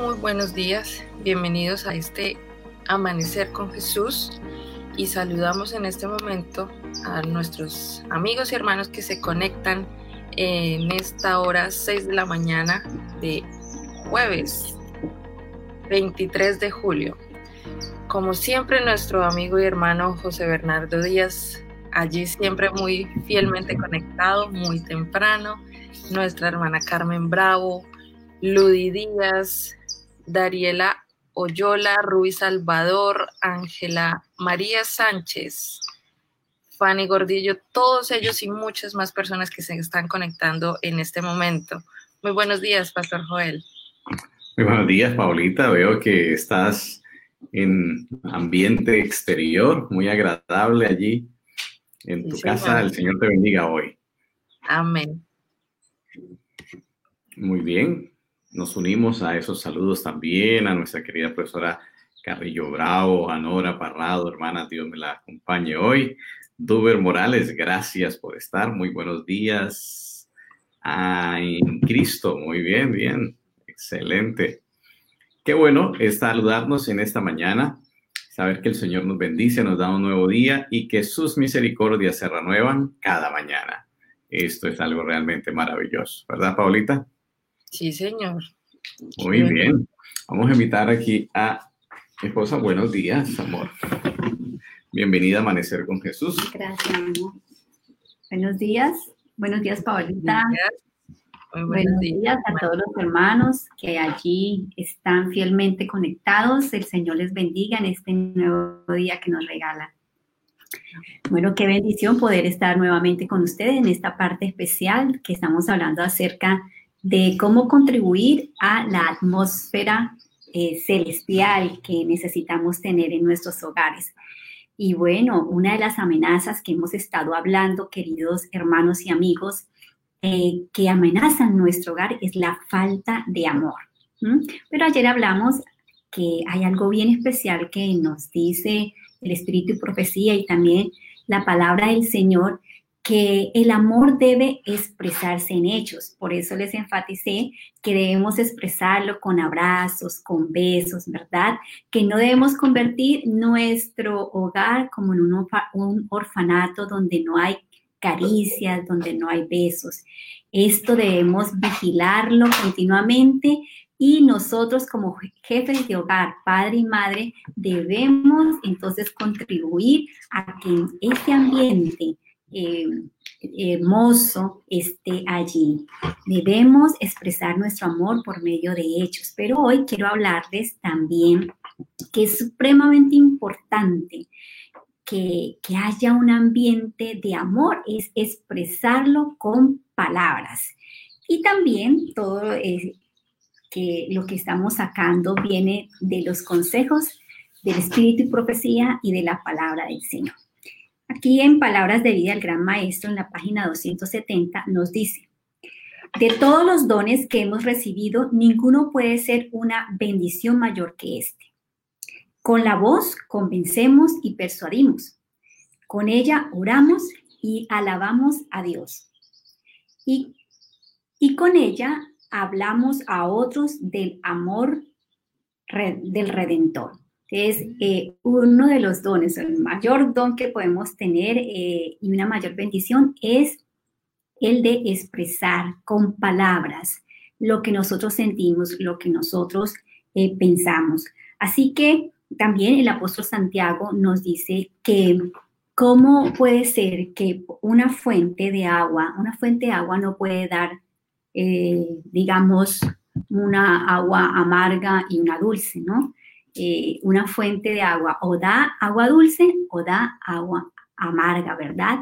Muy buenos días, bienvenidos a este Amanecer con Jesús y saludamos en este momento a nuestros amigos y hermanos que se conectan en esta hora 6 de la mañana de jueves 23 de julio. Como siempre, nuestro amigo y hermano José Bernardo Díaz, allí siempre muy fielmente conectado, muy temprano. Nuestra hermana Carmen Bravo, Ludi Díaz, Dariela Oyola, Ruiz Salvador, Ángela María Sánchez, Fanny Gordillo, todos ellos y muchas más personas que se están conectando en este momento. Muy buenos días, Pastor Joel. Muy buenos días, Paulita. Veo que estás en ambiente exterior, muy agradable allí en tu casa. El Señor te bendiga hoy. Amén. Muy bien. Nos unimos a esos saludos también a nuestra querida profesora Carrillo Bravo, a Nora Parrado, hermana, Dios me la acompañe hoy. Duber Morales, gracias por estar. Muy buenos días. Ah, en Cristo, muy bien, bien. Excelente. Qué bueno saludarnos en esta mañana, saber que el Señor nos bendice, nos da un nuevo día y que sus misericordias se renuevan cada mañana. Esto es algo realmente maravilloso, ¿verdad, Paulita? Sí, señor. Muy bien. Vamos a invitar aquí a mi esposa. Buenos días, amor. Bienvenida a Amanecer con Jesús. Gracias, amor. Buenos días. Buenos días, Paulita. Buenos, buenos días a todos los hermanos que allí están fielmente conectados. El Señor les bendiga en este nuevo día que nos regala. Bueno, qué bendición poder estar nuevamente con ustedes en esta parte especial que estamos hablando acerca de cómo contribuir a la atmósfera eh, celestial que necesitamos tener en nuestros hogares. Y bueno, una de las amenazas que hemos estado hablando, queridos hermanos y amigos, eh, que amenazan nuestro hogar es la falta de amor. Pero ayer hablamos que hay algo bien especial que nos dice el Espíritu y Profecía y también la palabra del Señor, que el amor debe expresarse en hechos. Por eso les enfaticé que debemos expresarlo con abrazos, con besos, ¿verdad? Que no debemos convertir nuestro hogar como en un, orfanato donde no hay caricias, donde no hay besos. Esto debemos vigilarlo continuamente y nosotros como jefes de hogar, padre y madre, debemos entonces contribuir a que ese ambiente eh, hermoso esté allí. Debemos expresar nuestro amor por medio de hechos, pero hoy quiero hablarles también que es supremamente importante que, haya un ambiente de amor, es expresarlo con palabras. Y también todo que lo que estamos sacando viene de los consejos del Espíritu y Profecía y de la palabra del Señor. Aquí en Palabras de Vida, el Gran Maestro, en la página 270, nos dice, de todos los dones que hemos recibido, ninguno puede ser una bendición mayor que este. Con la voz convencemos y persuadimos. Con ella oramos y alabamos a Dios. Y, y con ella hablamos a otros del amor del Redentor es eh, uno de los dones, el mayor don que podemos tener eh, y una mayor bendición es el de expresar con palabras lo que nosotros sentimos, lo que nosotros eh, pensamos. Así que también el apóstol Santiago nos dice que cómo puede ser que una fuente de agua, una fuente de agua no puede dar, digamos, una agua amarga y una dulce, ¿no? Eh, una fuente de agua o da agua dulce o da agua amarga, ¿verdad?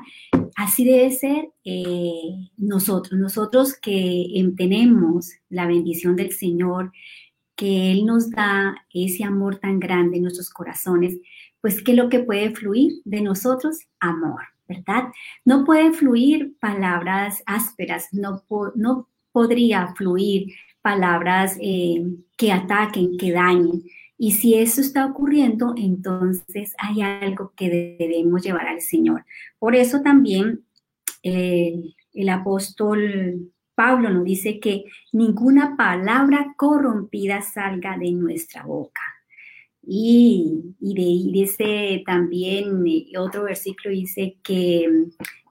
Así debe ser eh, nosotros, nosotros que tenemos la bendición del Señor, que Él nos da ese amor tan grande en nuestros corazones, pues ¿qué es lo que puede fluir de nosotros? Amor, ¿verdad? No puede fluir palabras ásperas, no, no podría fluir palabras eh, que ataquen, que dañen. Y si eso está ocurriendo, entonces hay algo que debemos llevar al Señor. Por eso también eh, el apóstol Pablo nos dice que ninguna palabra corrompida salga de nuestra boca. Y, de, dice también eh, otro versículo dice que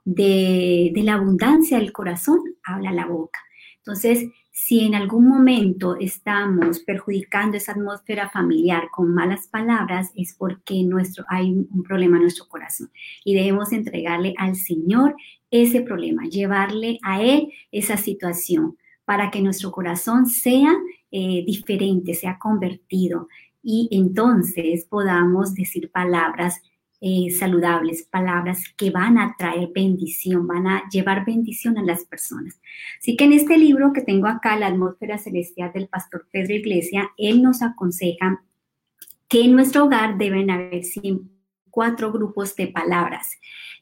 de, de la abundancia del corazón habla la boca. Entonces, si en algún momento estamos perjudicando esa atmósfera familiar con malas palabras, es porque nuestro, hay un problema en nuestro corazón. Y debemos entregarle al Señor ese problema, llevarle a Él esa situación para que nuestro corazón sea eh, diferente, sea convertido y entonces podamos decir palabras eh, saludables, palabras que van a traer bendición, van a llevar bendición a las personas. Así que en este libro que tengo acá, La atmósfera celestial del pastor Pedro Iglesia, él nos aconseja que en nuestro hogar deben haber cuatro grupos de palabras.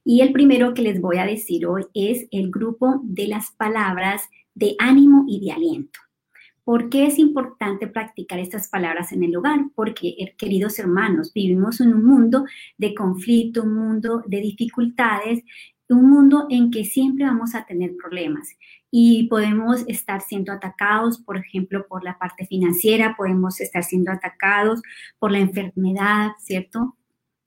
Y el primero que les voy a decir hoy es el grupo de las palabras de ánimo y de aliento. ¿Por qué es importante practicar estas palabras en el hogar? Porque, eh, queridos hermanos, vivimos en un mundo de conflicto, un mundo de dificultades, un mundo en que siempre vamos a tener problemas y podemos estar siendo atacados, por ejemplo, por la parte financiera, podemos estar siendo atacados por la enfermedad, ¿cierto?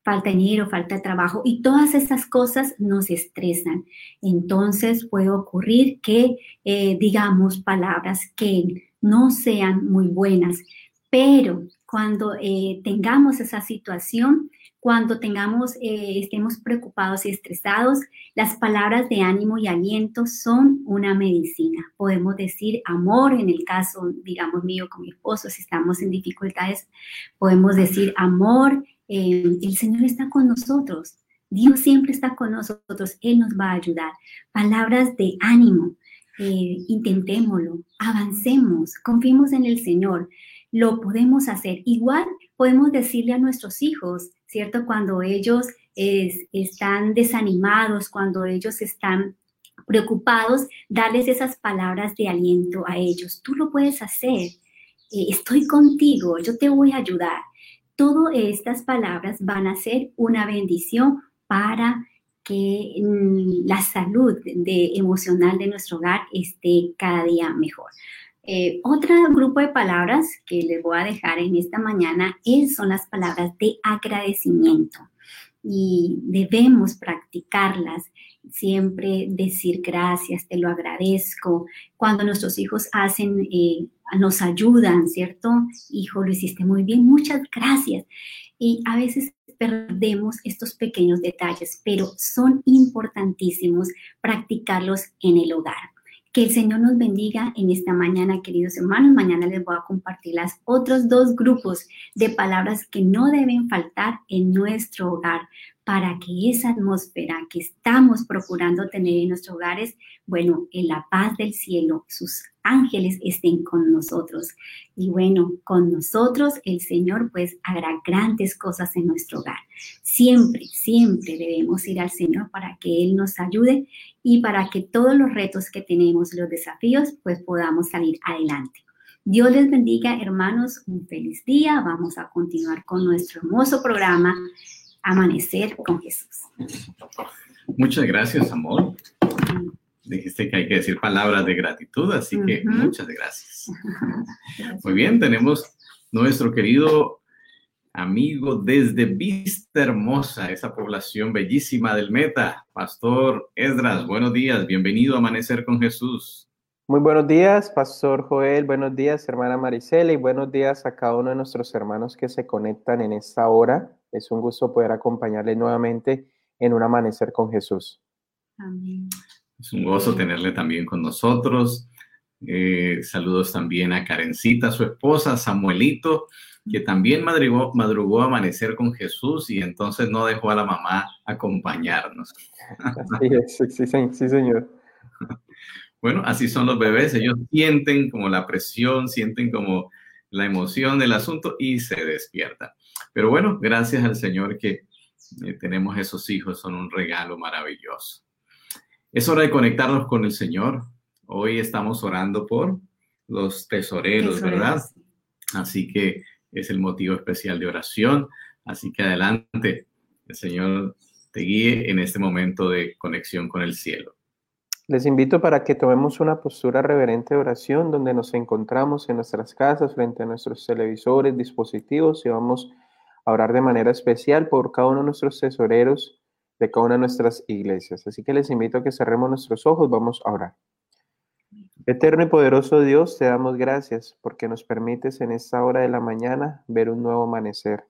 Falta de dinero, falta de trabajo y todas esas cosas nos estresan. Entonces puede ocurrir que eh, digamos palabras que no sean muy buenas. Pero cuando eh, tengamos esa situación, cuando tengamos, eh, estemos preocupados y estresados, las palabras de ánimo y aliento son una medicina. Podemos decir amor en el caso, digamos, mío con mi esposo, si estamos en dificultades, podemos decir amor, eh, el Señor está con nosotros. Dios siempre está con nosotros, Él nos va a ayudar. Palabras de ánimo, eh, intentémoslo, avancemos, confiemos en el Señor, lo podemos hacer. Igual podemos decirle a nuestros hijos, ¿cierto? Cuando ellos están desanimados, cuando ellos están preocupados, darles esas palabras de aliento a ellos. Tú lo puedes hacer. Eh, estoy contigo, yo te voy a ayudar. Todas estas palabras van a ser una bendición para que mm, la salud de, emocional de nuestro hogar esté cada día mejor. Eh, otro grupo de palabras que les voy a dejar en esta mañana es, son las palabras de agradecimiento y debemos practicarlas. Siempre decir gracias, te lo agradezco. Cuando nuestros hijos hacen, eh, nos ayudan, ¿cierto? Hijo, lo hiciste muy bien, muchas gracias. Y a veces perdemos estos pequeños detalles, pero son importantísimos practicarlos en el hogar. Que el Señor nos bendiga en esta mañana, queridos hermanos. Mañana les voy a compartir las otros dos grupos de palabras que no deben faltar en nuestro hogar para que esa atmósfera que estamos procurando tener en nuestros hogares, bueno, en la paz del cielo, sus ángeles estén con nosotros. Y bueno, con nosotros el Señor pues hará grandes cosas en nuestro hogar. Siempre, siempre debemos ir al Señor para que Él nos ayude y para que todos los retos que tenemos, los desafíos, pues podamos salir adelante. Dios les bendiga, hermanos, un feliz día. Vamos a continuar con nuestro hermoso programa Amanecer con Jesús. Muchas gracias, amor. Dijiste que hay que decir palabras de gratitud, así que muchas gracias. Muy bien, tenemos nuestro querido amigo desde Vista Hermosa, esa población bellísima del Meta, Pastor Esdras. Buenos días, bienvenido a Amanecer con Jesús. Muy buenos días, Pastor Joel, buenos días, hermana Marisela, y buenos días a cada uno de nuestros hermanos que se conectan en esta hora. Es un gusto poder acompañarle nuevamente en un amanecer con Jesús. Amén. Es un gozo tenerle también con nosotros. Eh, saludos también a Karencita, su esposa, Samuelito, que también madrugó, madrugó a amanecer con Jesús y entonces no dejó a la mamá acompañarnos. Sí, sí, sí, señor. Bueno, así son los bebés, ellos sienten como la presión, sienten como la emoción del asunto y se despiertan. Pero bueno, gracias al Señor que eh, tenemos esos hijos, son un regalo maravilloso. Es hora de conectarnos con el Señor. Hoy estamos orando por los tesoreros, ¿verdad? Así que es el motivo especial de oración. Así que adelante, el Señor te guíe en este momento de conexión con el cielo. Les invito para que tomemos una postura reverente de oración donde nos encontramos en nuestras casas frente a nuestros televisores, dispositivos y vamos orar de manera especial por cada uno de nuestros tesoreros de cada una de nuestras iglesias. Así que les invito a que cerremos nuestros ojos, vamos a orar. Eterno y poderoso Dios, te damos gracias porque nos permites en esta hora de la mañana ver un nuevo amanecer.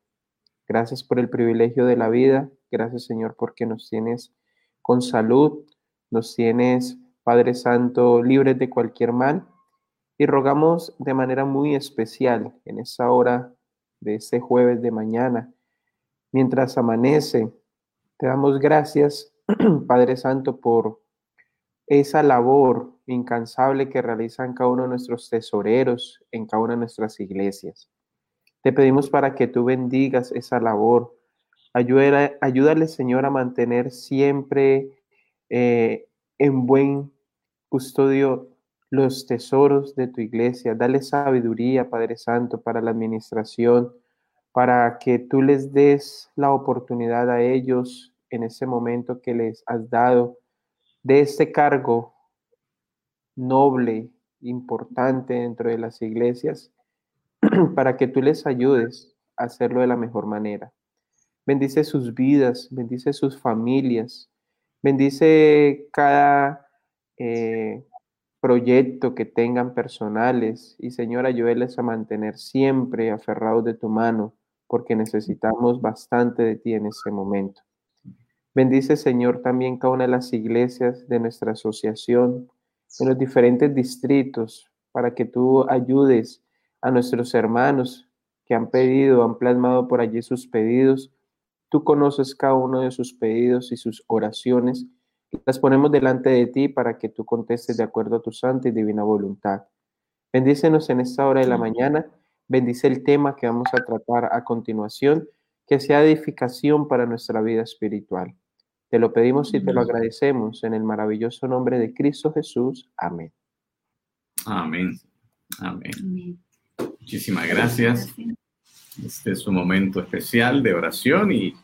Gracias por el privilegio de la vida. Gracias Señor porque nos tienes con salud, nos tienes, Padre Santo, libres de cualquier mal. Y rogamos de manera muy especial en esta hora de este jueves de mañana, mientras amanece, te damos gracias, Padre Santo, por esa labor incansable que realizan cada uno de nuestros tesoreros en cada una de nuestras iglesias. Te pedimos para que tú bendigas esa labor. Ayúdale, ayúdale Señor, a mantener siempre eh, en buen custodio los tesoros de tu iglesia. Dale sabiduría, Padre Santo, para la administración, para que tú les des la oportunidad a ellos en ese momento que les has dado de este cargo noble, importante dentro de las iglesias, para que tú les ayudes a hacerlo de la mejor manera. Bendice sus vidas, bendice sus familias, bendice cada eh, proyecto que tengan personales y Señor, ayúdeles a mantener siempre aferrados de tu mano, porque necesitamos bastante de ti en ese momento. Bendice, Señor, también cada una de las iglesias de nuestra asociación, en los diferentes distritos, para que tú ayudes a nuestros hermanos que han pedido, han plasmado por allí sus pedidos. Tú conoces cada uno de sus pedidos y sus oraciones. Las ponemos delante de ti para que tú contestes de acuerdo a tu santa y divina voluntad. Bendícenos en esta hora de la mañana. Bendice el tema que vamos a tratar a continuación, que sea edificación para nuestra vida espiritual. Te lo pedimos y te lo agradecemos en el maravilloso nombre de Cristo Jesús. Amén. Amén. Amén. Muchísimas gracias. Este es un momento especial de oración y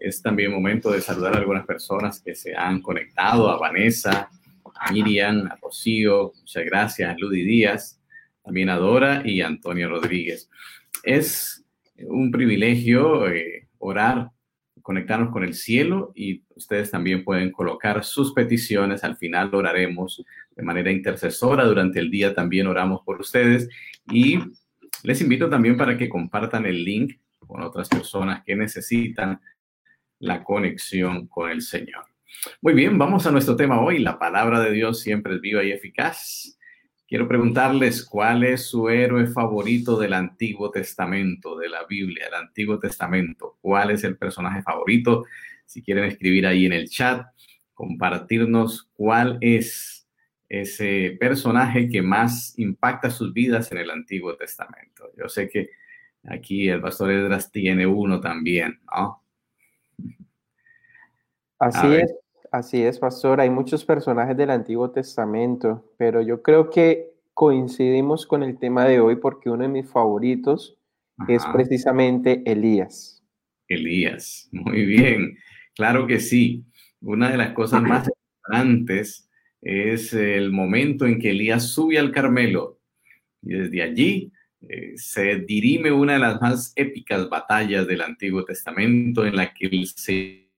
es también momento de saludar a algunas personas que se han conectado, a Vanessa, a Miriam, a Rocío, muchas gracias, a Ludy Díaz, también a Dora y a Antonio Rodríguez. Es un privilegio eh, orar conectarnos con el cielo y ustedes también pueden colocar sus peticiones. Al final oraremos de manera intercesora. Durante el día también oramos por ustedes y les invito también para que compartan el link con otras personas que necesitan la conexión con el Señor. Muy bien, vamos a nuestro tema hoy. La palabra de Dios siempre es viva y eficaz. Quiero preguntarles cuál es su héroe favorito del Antiguo Testamento, de la Biblia, el Antiguo Testamento. ¿Cuál es el personaje favorito? Si quieren escribir ahí en el chat, compartirnos cuál es ese personaje que más impacta sus vidas en el Antiguo Testamento. Yo sé que aquí el pastor Edras tiene uno también, ¿no? Así es. Así es, pastor. Hay muchos personajes del Antiguo Testamento, pero yo creo que coincidimos con el tema de hoy porque uno de mis favoritos es precisamente Elías. Elías, muy bien. Claro que sí. Una de las cosas más importantes es el momento en que Elías sube al Carmelo y desde allí eh, se dirime una de las más épicas batallas del Antiguo Testamento en la que el Señor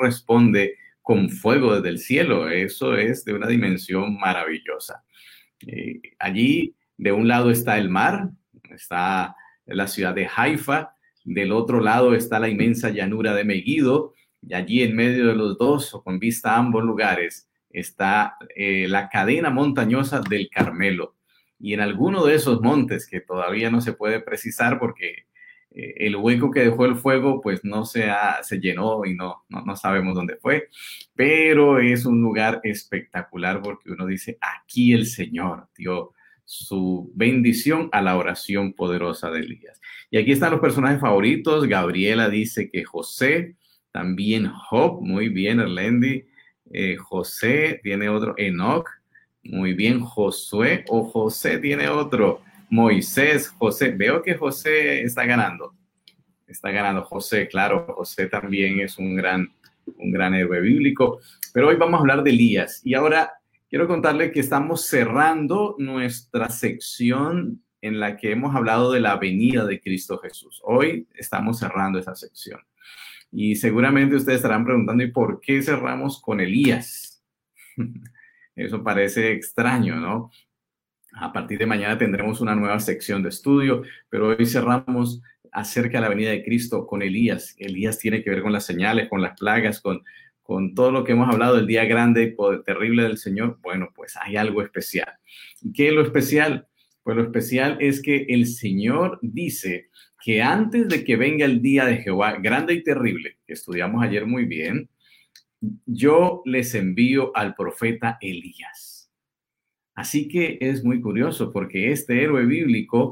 responde con fuego desde el cielo. Eso es de una dimensión maravillosa. Eh, allí, de un lado está el mar, está la ciudad de Haifa, del otro lado está la inmensa llanura de Megiddo, y allí en medio de los dos, o con vista a ambos lugares, está eh, la cadena montañosa del Carmelo. Y en alguno de esos montes, que todavía no se puede precisar porque el hueco que dejó el fuego pues no se, se llenó y no, no, sabemos dónde fue, pero es un lugar espectacular porque uno dice, aquí el Señor dio su bendición a la oración poderosa de Elías. Y aquí están los personajes favoritos. Gabriela dice que José, también Job, muy bien, Erlendi. Eh, José tiene otro, Enoch, muy bien, Josué o José tiene otro. Moisés, José. Veo que José está ganando. Está ganando José, claro. José también es un gran un gran héroe bíblico. Pero hoy vamos a hablar de Elías. Y ahora quiero contarle que estamos cerrando nuestra sección en la que hemos hablado de la venida de Cristo Jesús. Hoy estamos cerrando esa sección. Y seguramente ustedes estarán preguntando, ¿y por qué cerramos con Elías? Eso parece extraño, ¿no? A partir de mañana tendremos una nueva sección de estudio, pero hoy cerramos acerca de la venida de Cristo con Elías. Elías tiene que ver con las señales, con las plagas, con, con todo lo que hemos hablado del día grande y terrible del Señor. Bueno, pues hay algo especial. ¿Qué es lo especial? Pues lo especial es que el Señor dice que antes de que venga el día de Jehová, grande y terrible, que estudiamos ayer muy bien, yo les envío al profeta Elías. Así que es muy curioso porque este héroe bíblico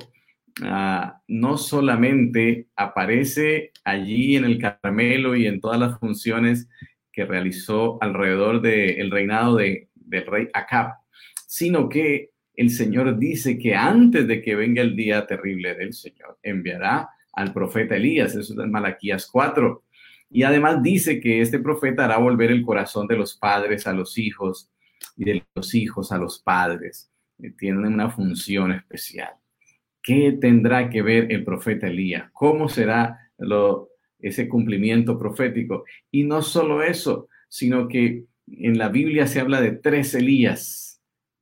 ah, no solamente aparece allí en el Carmelo y en todas las funciones que realizó alrededor del reinado de, del rey Acab, sino que el Señor dice que antes de que venga el día terrible del Señor, enviará al profeta Elías, eso es Malaquías 4. Y además dice que este profeta hará volver el corazón de los padres a los hijos y de los hijos a los padres. Eh, tiene una función especial. ¿Qué tendrá que ver el profeta Elías? ¿Cómo será ese cumplimiento profético? Y no solo eso, sino que en la Biblia se habla de tres Elías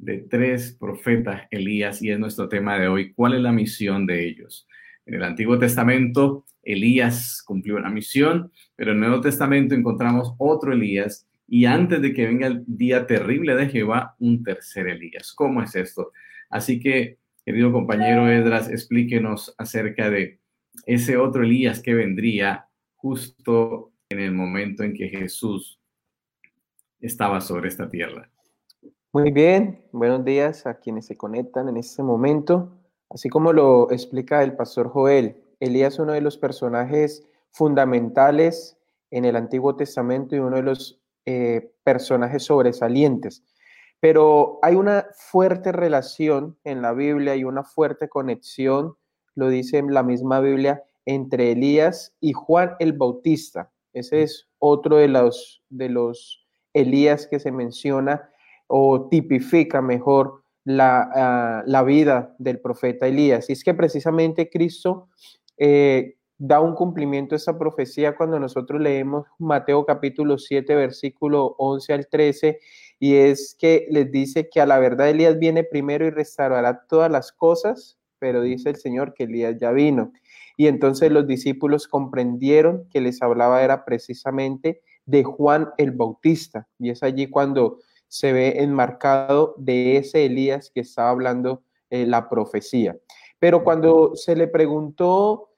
de tres profetas Elías y es nuestro tema de hoy. ¿Cuál es la misión de ellos? En el Antiguo Testamento, Elías cumplió una misión, pero en el Nuevo Testamento encontramos otro Elías y antes de que venga el día terrible de Jehová, un tercer Elías. ¿Cómo es esto? Así que, querido compañero Edras, explíquenos acerca de ese otro Elías que vendría justo en el momento en que Jesús estaba sobre esta tierra. Muy bien, buenos días a quienes se conectan en este momento. Así como lo explica el pastor Joel, Elías es uno de los personajes fundamentales en el Antiguo Testamento y uno de los eh, personajes sobresalientes. Pero hay una fuerte relación en la Biblia y una fuerte conexión, lo dice la misma Biblia, entre Elías y Juan el Bautista. Ese es otro de los, de los Elías que se menciona o tipifica mejor ah, la, vida del profeta Elías. Y es que precisamente Cristo eh, da un cumplimiento a esa profecía cuando nosotros leemos Mateo capítulo 7, versículo 11 al 13, y es que les dice que a la verdad Elías viene primero y restaurará todas las cosas, pero dice el Señor que Elías ya vino. Y entonces los discípulos comprendieron que les hablaba era precisamente de Juan el Bautista. Y es allí cuando se ve enmarcado de ese Elías que estaba hablando eh, la profecía. Pero cuando se le preguntó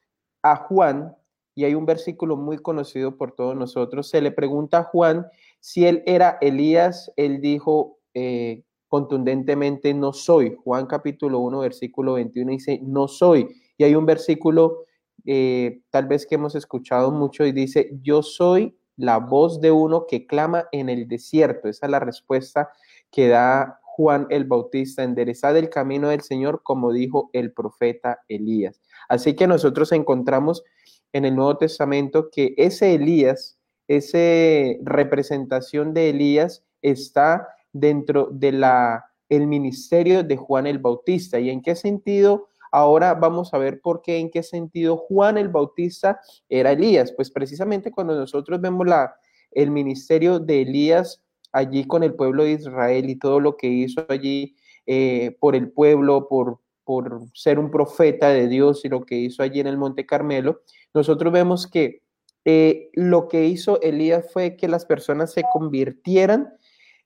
a Juan, y hay un versículo muy conocido por todos nosotros, se le pregunta a Juan si él era Elías, él dijo eh, contundentemente, no soy. Juan capítulo 1, versículo 21 dice, no soy. Y hay un versículo eh, tal vez que hemos escuchado mucho y dice, yo soy la voz de uno que clama en el desierto. Esa es la respuesta que da Juan el Bautista, enderezad el camino del Señor, como dijo el profeta Elías. Así que nosotros encontramos en el Nuevo Testamento que ese Elías, esa representación de Elías está dentro de la el ministerio de Juan el Bautista. ¿Y en qué sentido Ahora vamos a ver por qué, en qué sentido Juan el Bautista era Elías. Pues precisamente cuando nosotros vemos la, el ministerio de Elías allí con el pueblo de Israel y todo lo que hizo allí eh, por el pueblo, por, por ser un profeta de Dios y lo que hizo allí en el Monte Carmelo, nosotros vemos que eh, lo que hizo Elías fue que las personas se convirtieran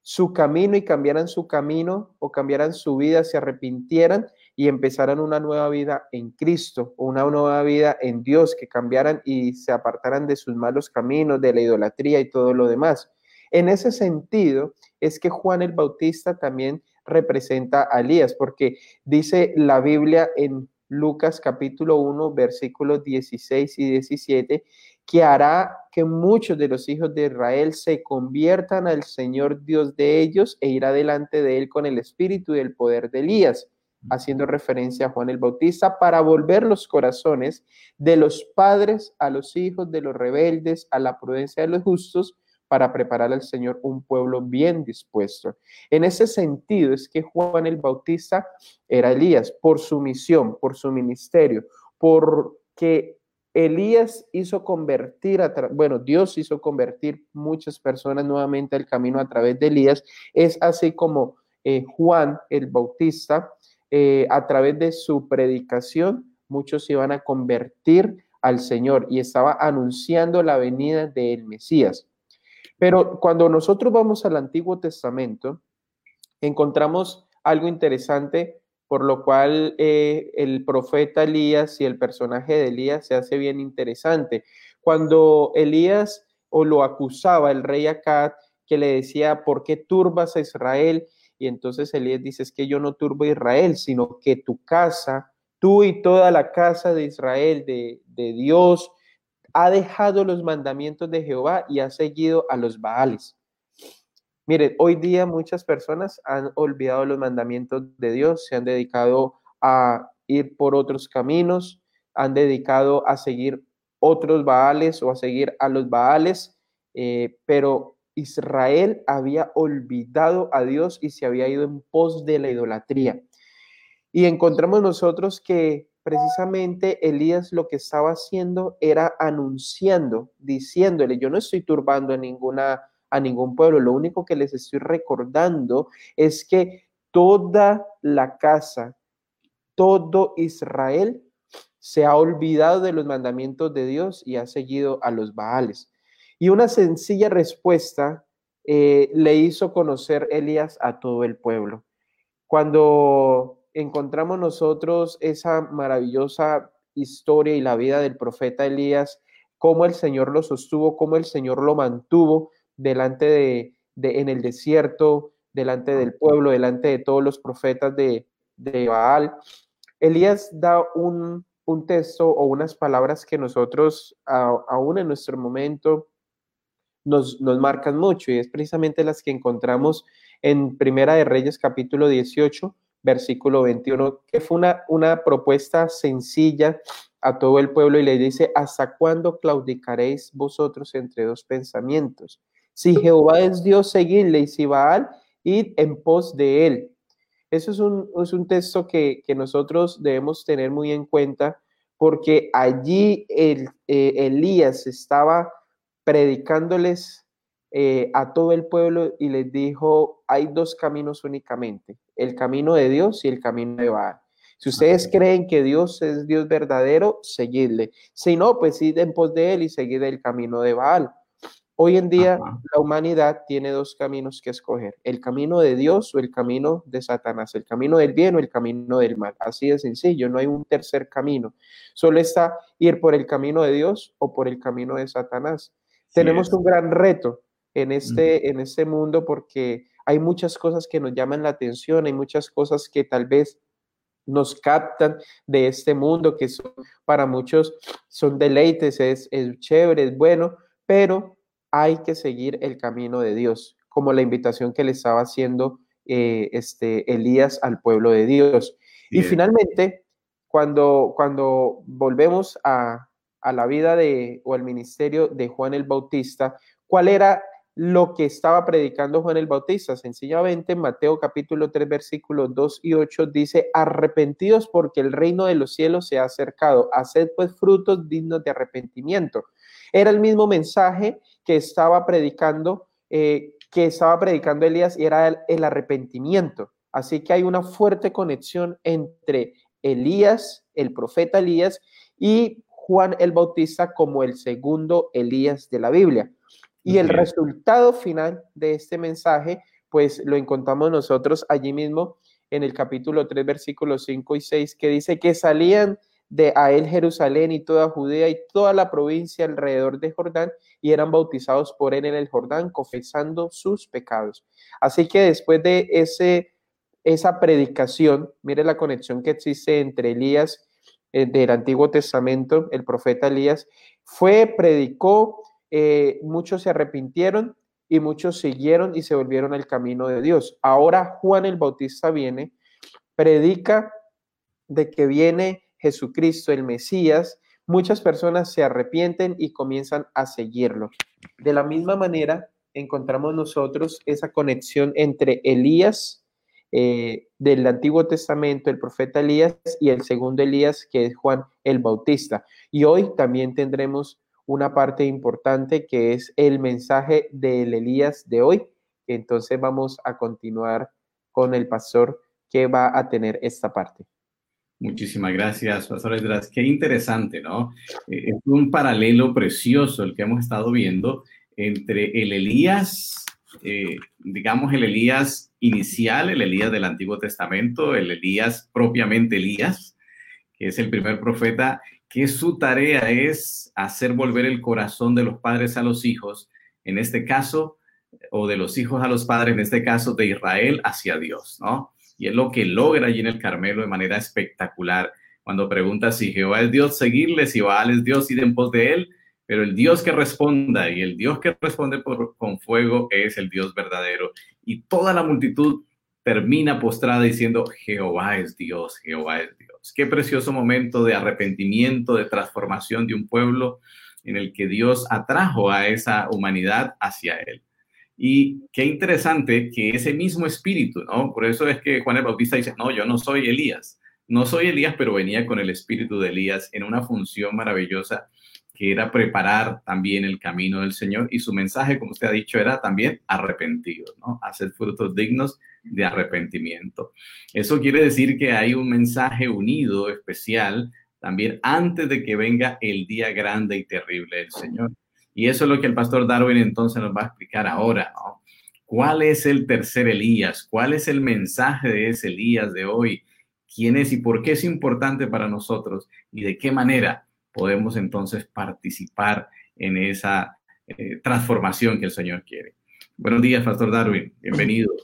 su camino y cambiaran su camino o cambiaran su vida, se arrepintieran y empezaran una nueva vida en Cristo, una nueva vida en Dios, que cambiaran y se apartaran de sus malos caminos, de la idolatría y todo lo demás. En ese sentido, es que Juan el Bautista también representa a Elías, porque dice la Biblia en Lucas capítulo 1, versículos 16 y 17, que hará que muchos de los hijos de Israel se conviertan al Señor Dios de ellos e irá delante de él con el espíritu y el poder de Elías haciendo referencia a Juan el Bautista, para volver los corazones de los padres a los hijos, de los rebeldes a la prudencia de los justos, para preparar al Señor un pueblo bien dispuesto. En ese sentido es que Juan el Bautista era Elías por su misión, por su ministerio, porque Elías hizo convertir, a bueno, Dios hizo convertir muchas personas nuevamente al camino a través de Elías. Es así como eh, Juan el Bautista, eh, a través de su predicación, muchos iban a convertir al Señor y estaba anunciando la venida del Mesías. Pero cuando nosotros vamos al Antiguo Testamento, encontramos algo interesante, por lo cual eh, el profeta Elías y el personaje de Elías se hace bien interesante. Cuando Elías o lo acusaba el rey Acad, que le decía, ¿por qué turbas a Israel? Y entonces Elías dice, es que yo no turbo a Israel, sino que tu casa, tú y toda la casa de Israel, de, de Dios, ha dejado los mandamientos de Jehová y ha seguido a los Baales. Miren, hoy día muchas personas han olvidado los mandamientos de Dios, se han dedicado a ir por otros caminos, han dedicado a seguir otros Baales o a seguir a los Baales, eh, pero Israel había olvidado a Dios y se había ido en pos de la idolatría. Y encontramos nosotros que precisamente Elías lo que estaba haciendo era anunciando, diciéndole, yo no estoy turbando a ninguna a ningún pueblo, lo único que les estoy recordando es que toda la casa, todo Israel se ha olvidado de los mandamientos de Dios y ha seguido a los Baales. Y una sencilla respuesta eh, le hizo conocer Elías a todo el pueblo. Cuando encontramos nosotros esa maravillosa historia y la vida del profeta Elías, cómo el Señor lo sostuvo, cómo el Señor lo mantuvo delante de, en el desierto, delante del pueblo, delante de todos los profetas de, de Baal. Elías da un, un, texto o unas palabras que nosotros aún en nuestro momento nos, marcan mucho y es precisamente las que encontramos en Primera de Reyes capítulo 18, versículo 21, que fue una, una propuesta sencilla a todo el pueblo y le dice, ¿hasta cuándo claudicaréis vosotros entre dos pensamientos? Si Jehová es Dios, seguidle, y si Baal, id en pos de él. Eso es un, es un texto que, que, nosotros debemos tener muy en cuenta porque allí el, eh, Elías estaba predicándoles eh, a todo el pueblo y les dijo, hay dos caminos únicamente, el camino de Dios y el camino de Baal. Si ustedes creen que Dios es Dios verdadero, seguidle. Si no, pues id en pos de él y seguid el camino de Baal. Hoy en día la humanidad tiene dos caminos que escoger, el camino de Dios o el camino de Satanás, el camino del bien o el camino del mal. Así de sencillo, no hay un tercer camino. Solo está ir por el camino de Dios o por el camino de Satanás. Tenemos un gran reto en este, en este mundo porque hay muchas cosas que nos llaman la atención, hay muchas cosas que tal vez nos captan de este mundo, que para muchos son deleites, es, es chévere, es bueno, pero hay que seguir el camino de Dios, como la invitación que le estaba haciendo eh, este, Elías al pueblo de Dios. Y finalmente, cuando, cuando volvemos a, a la vida de o al ministerio de Juan el Bautista, ¿cuál era lo que estaba predicando Juan el Bautista? Sencillamente, Mateo capítulo 3, versículos 2 y 8 dice, arrepentidos porque el reino de los cielos se ha acercado, haced pues frutos dignos de arrepentimiento. Era el mismo mensaje que estaba predicando, eh, que estaba predicando Elías y era el, el arrepentimiento. Así que hay una fuerte conexión entre Elías, el profeta Elías, y Juan el Bautista como el segundo Elías de la Biblia. Y el resultado final de este mensaje, pues lo encontramos nosotros allí mismo en el capítulo 3, versículos 5 y 6, que dice que salían de a él Jerusalén y toda Judea y toda la provincia alrededor de Jordán y eran bautizados por él en el Jordán, confesando sus pecados. Así que después de ese, esa predicación, mire la conexión que existe entre Elías eh, del Antiguo Testamento, el profeta Elías, fue, predicó, eh, muchos se arrepintieron y muchos siguieron y se volvieron al camino de Dios. Ahora Juan el Bautista viene, predica de que viene Jesucristo, el Mesías, muchas personas se arrepienten y comienzan a seguirlo. De la misma manera, encontramos nosotros esa conexión entre Elías eh, del Antiguo Testamento, el profeta Elías, y el segundo Elías, que es Juan el Bautista. Y hoy también tendremos una parte importante que es el mensaje del Elías de hoy. Entonces vamos a continuar con el pastor que va a tener esta parte. Muchísimas gracias, Pastor Edras. Qué interesante, ¿no? Eh, es un paralelo precioso el que hemos estado viendo entre el Elías, eh, digamos, el Elías inicial, el Elías del Antiguo Testamento, el Elías propiamente Elías, que es el primer profeta, que su tarea es hacer volver el corazón de los padres a los hijos, en este caso, o de los hijos a los padres, en este caso, de Israel hacia Dios, ¿no? Y es lo que logra allí en el Carmelo de manera espectacular. Cuando pregunta si Jehová es Dios, seguirle, si Baal es Dios, ir en pos de él. Pero el Dios que responda y el Dios que responde con fuego es el Dios verdadero. Y toda la multitud termina postrada diciendo, Jehová es Dios, Jehová es Dios. Qué precioso momento de arrepentimiento, de transformación de un pueblo en el que Dios atrajo a esa humanidad hacia él. Y qué interesante que ese mismo espíritu, ¿no? Por eso es que Juan el Bautista dice, no, yo no soy Elías. No soy Elías, pero venía con el espíritu de Elías en una función maravillosa que era preparar también el camino del Señor. Y su mensaje, como usted ha dicho, era también arrepentido, ¿no? Hacer frutos dignos de arrepentimiento. Eso quiere decir que hay un mensaje unido, especial, también antes de que venga el día grande y terrible del Señor. Y eso es lo que el pastor Darwin entonces nos va a explicar ahora, ¿no? ¿Cuál es el tercer Elías? ¿Cuál es el mensaje de ese Elías de hoy? ¿Quién es y por qué es importante para nosotros? ¿Y de qué manera podemos entonces participar en esa eh, transformación que el Señor quiere? Buenos días, Pastor Darwin. Bienvenido.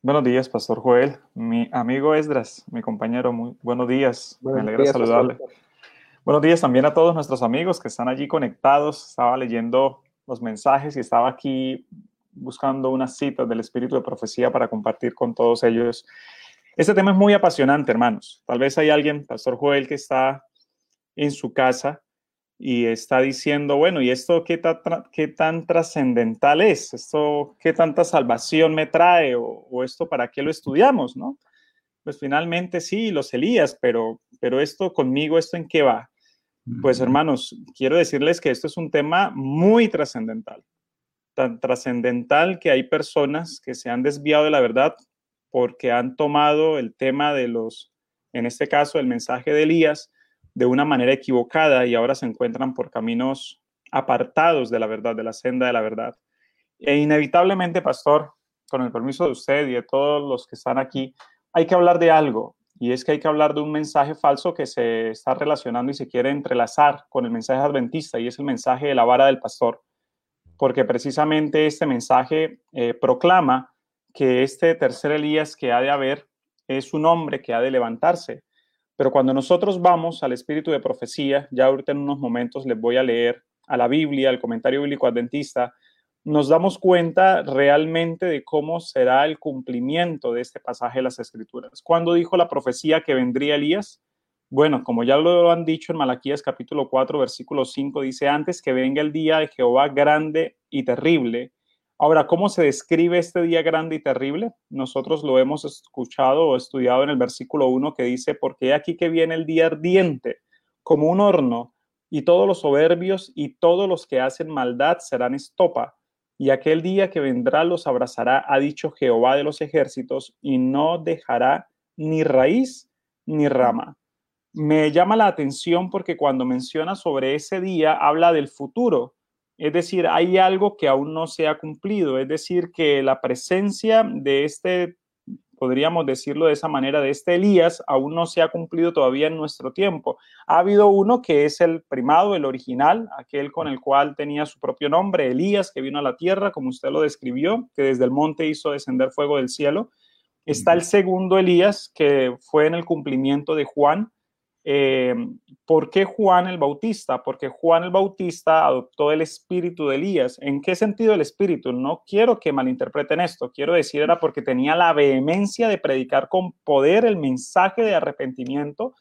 Buenos días, Pastor Joel. Mi amigo Esdras, mi compañero, muy buenos días. Me alegra saludarle. Buenos días también a todos nuestros amigos que están allí conectados. Estaba leyendo los mensajes y estaba aquí buscando unas citas del espíritu de profecía para compartir con todos ellos. Este tema es muy apasionante, hermanos. Tal vez hay alguien, Pastor Joel, que está en su casa y está diciendo, bueno, ¿y esto qué, qué tan trascendental es? ¿Esto qué tanta salvación me trae? ¿O, ¿O, esto para qué lo estudiamos? ¿no? Pues finalmente sí, los Elías, pero, pero esto conmigo, ¿esto en qué va? Pues hermanos, quiero decirles que esto es un tema muy trascendental, tan trascendental que hay personas que se han desviado de la verdad porque han tomado el tema de los, en este caso, el mensaje de Elías de una manera equivocada y ahora se encuentran por caminos apartados de la verdad, de la senda de la verdad. E inevitablemente, pastor, con el permiso de usted y de todos los que están aquí, hay que hablar de algo. Y es que hay que hablar de un mensaje falso que se está relacionando y se quiere entrelazar con el mensaje adventista y es el mensaje de la vara del pastor. Porque precisamente este mensaje eh, proclama que este tercer Elías que ha de haber es un hombre que ha de levantarse. Pero cuando nosotros vamos al espíritu de profecía, ya ahorita en unos momentos les voy a leer a la Biblia, al comentario bíblico adventista, nos damos cuenta realmente de cómo será el cumplimiento de este pasaje de las Escrituras. ¿Cuándo dijo la profecía que vendría Elías? Bueno, como ya lo han dicho en Malaquías capítulo 4, versículo 5, dice, antes que venga el día de Jehová grande y terrible. Ahora, ¿cómo se describe este día grande y terrible? Nosotros lo hemos escuchado o estudiado en el versículo 1 que dice, porque aquí que viene el día ardiente, como un horno, y todos los soberbios y todos los que hacen maldad serán estopa y aquel día que vendrá los abrazará, ha dicho Jehová de los ejércitos, y no dejará ni raíz ni rama. Me llama la atención porque cuando menciona sobre ese día habla del futuro, es decir, hay algo que aún no se ha cumplido, es decir, que la presencia de este podríamos decirlo de esa manera, de este Elías aún no se ha cumplido todavía en nuestro tiempo. Ha habido uno que es el primado, el original, aquel con el cual tenía su propio nombre, Elías, que vino a la tierra, como usted lo describió, que desde el monte hizo descender fuego del cielo. Está el segundo Elías, que fue en el cumplimiento de Juan, eh, ¿Por qué Juan el Bautista? Porque Juan el Bautista adoptó el espíritu de Elías. ¿En qué sentido el espíritu? No quiero que malinterpreten esto. Quiero decir, era porque tenía la vehemencia de predicar con poder el mensaje de arrepentimiento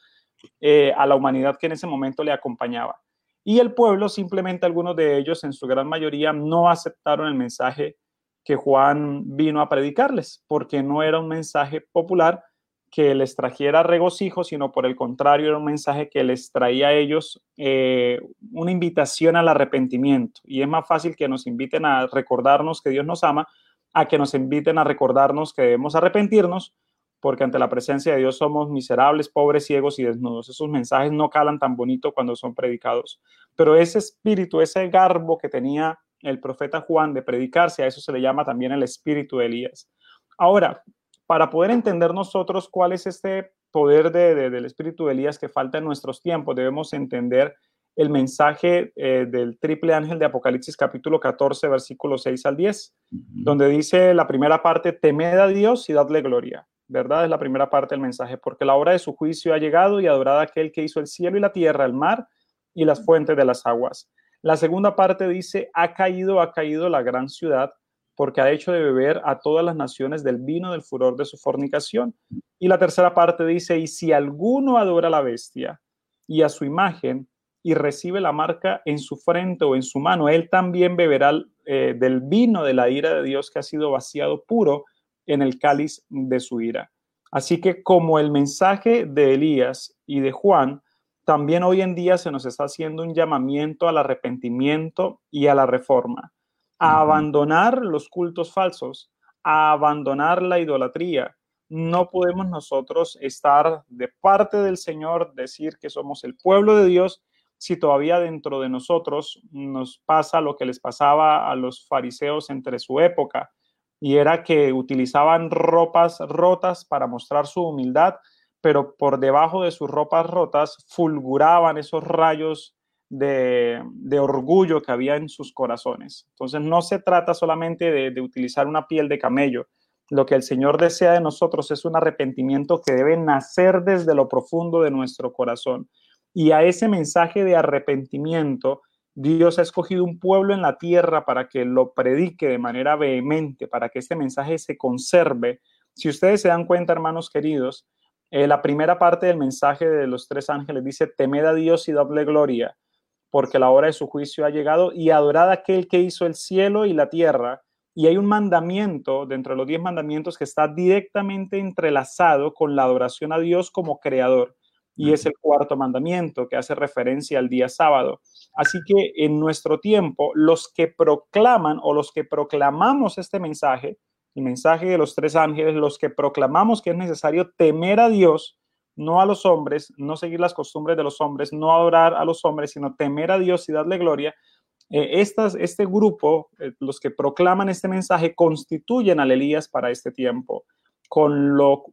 eh, a la humanidad que en ese momento le acompañaba. Y el pueblo, simplemente algunos de ellos, en su gran mayoría, no aceptaron el mensaje que Juan vino a predicarles, porque no era un mensaje popular que les trajera regocijo, sino por el contrario era un mensaje que les traía a ellos eh, una invitación al arrepentimiento. Y es más fácil que nos inviten a recordarnos que Dios nos ama, a que nos inviten a recordarnos que debemos arrepentirnos, porque ante la presencia de Dios somos miserables, pobres, ciegos y desnudos. Esos mensajes no calan tan bonito cuando son predicados. Pero ese espíritu, ese garbo que tenía el profeta Juan de predicarse, a eso se le llama también el espíritu de Elías. Ahora, para poder entender nosotros cuál es este poder del espíritu de Elías que falta en nuestros tiempos, debemos entender el mensaje eh, del triple ángel de Apocalipsis capítulo 14, versículos 6 al 10, donde dice la primera parte, temed a Dios y dadle gloria. ¿Verdad? Es la primera parte del mensaje, porque la hora de su juicio ha llegado y adorad a aquel que hizo el cielo y la tierra, el mar y las fuentes de las aguas. La segunda parte dice, ha caído, ha caído la gran ciudad, porque ha hecho de beber a todas las naciones del vino del furor de su fornicación. Y la tercera parte dice, y si alguno adora a la bestia y a su imagen y recibe la marca en su frente o en su mano, él también beberá eh, del vino de la ira de Dios que ha sido vaciado puro en el cáliz de su ira. Así que como el mensaje de Elías y de Juan, también hoy en día se nos está haciendo un llamamiento al arrepentimiento y a la reforma, a abandonar los cultos falsos, a abandonar la idolatría. No podemos nosotros estar de parte del Señor, decir que somos el pueblo de Dios, si todavía dentro de nosotros nos pasa lo que les pasaba a los fariseos entre su época, y era que utilizaban ropas rotas para mostrar su humildad, pero por debajo de sus ropas rotas fulguraban esos rayos de, orgullo que había en sus corazones. Entonces no se trata solamente de, de utilizar una piel de camello. Lo que el Señor desea de nosotros es un arrepentimiento que debe nacer desde lo profundo de nuestro corazón. Y a ese mensaje de arrepentimiento Dios ha escogido un pueblo en la tierra para que lo predique de manera vehemente, para que este mensaje se conserve. Si ustedes se dan cuenta, hermanos queridos, eh, la primera parte del mensaje de los tres ángeles dice, temed a Dios y dadle gloria, porque la hora de su juicio ha llegado, y adorad a aquel que hizo el cielo y la tierra. Y hay un mandamiento dentro de los diez mandamientos que está directamente entrelazado con la adoración a Dios como creador y es el cuarto mandamiento que hace referencia al día sábado. Así que en nuestro tiempo, los que proclaman o los que proclamamos este mensaje, el mensaje de los tres ángeles, los que proclamamos que es necesario temer a Dios, no a los hombres, no seguir las costumbres de los hombres, no adorar a los hombres, sino temer a Dios y darle gloria. Eh, estas, este grupo, eh, los que proclaman este mensaje, constituyen al Elías para este tiempo, con lo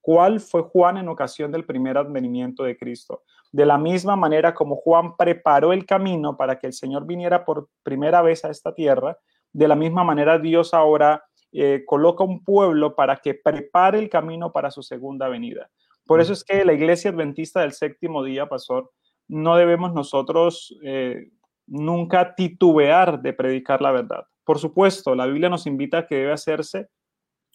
cuál fue Juan en ocasión del primer advenimiento de Cristo. De la misma manera como Juan preparó el camino para que el Señor viniera por primera vez a esta tierra, de la misma manera Dios ahora eh, coloca un pueblo para que prepare el camino para su segunda venida. Por eso es que la iglesia adventista del séptimo día, pastor, no debemos nosotros eh, nunca titubear de predicar la verdad. Por supuesto, la Biblia nos invita a que debe hacerse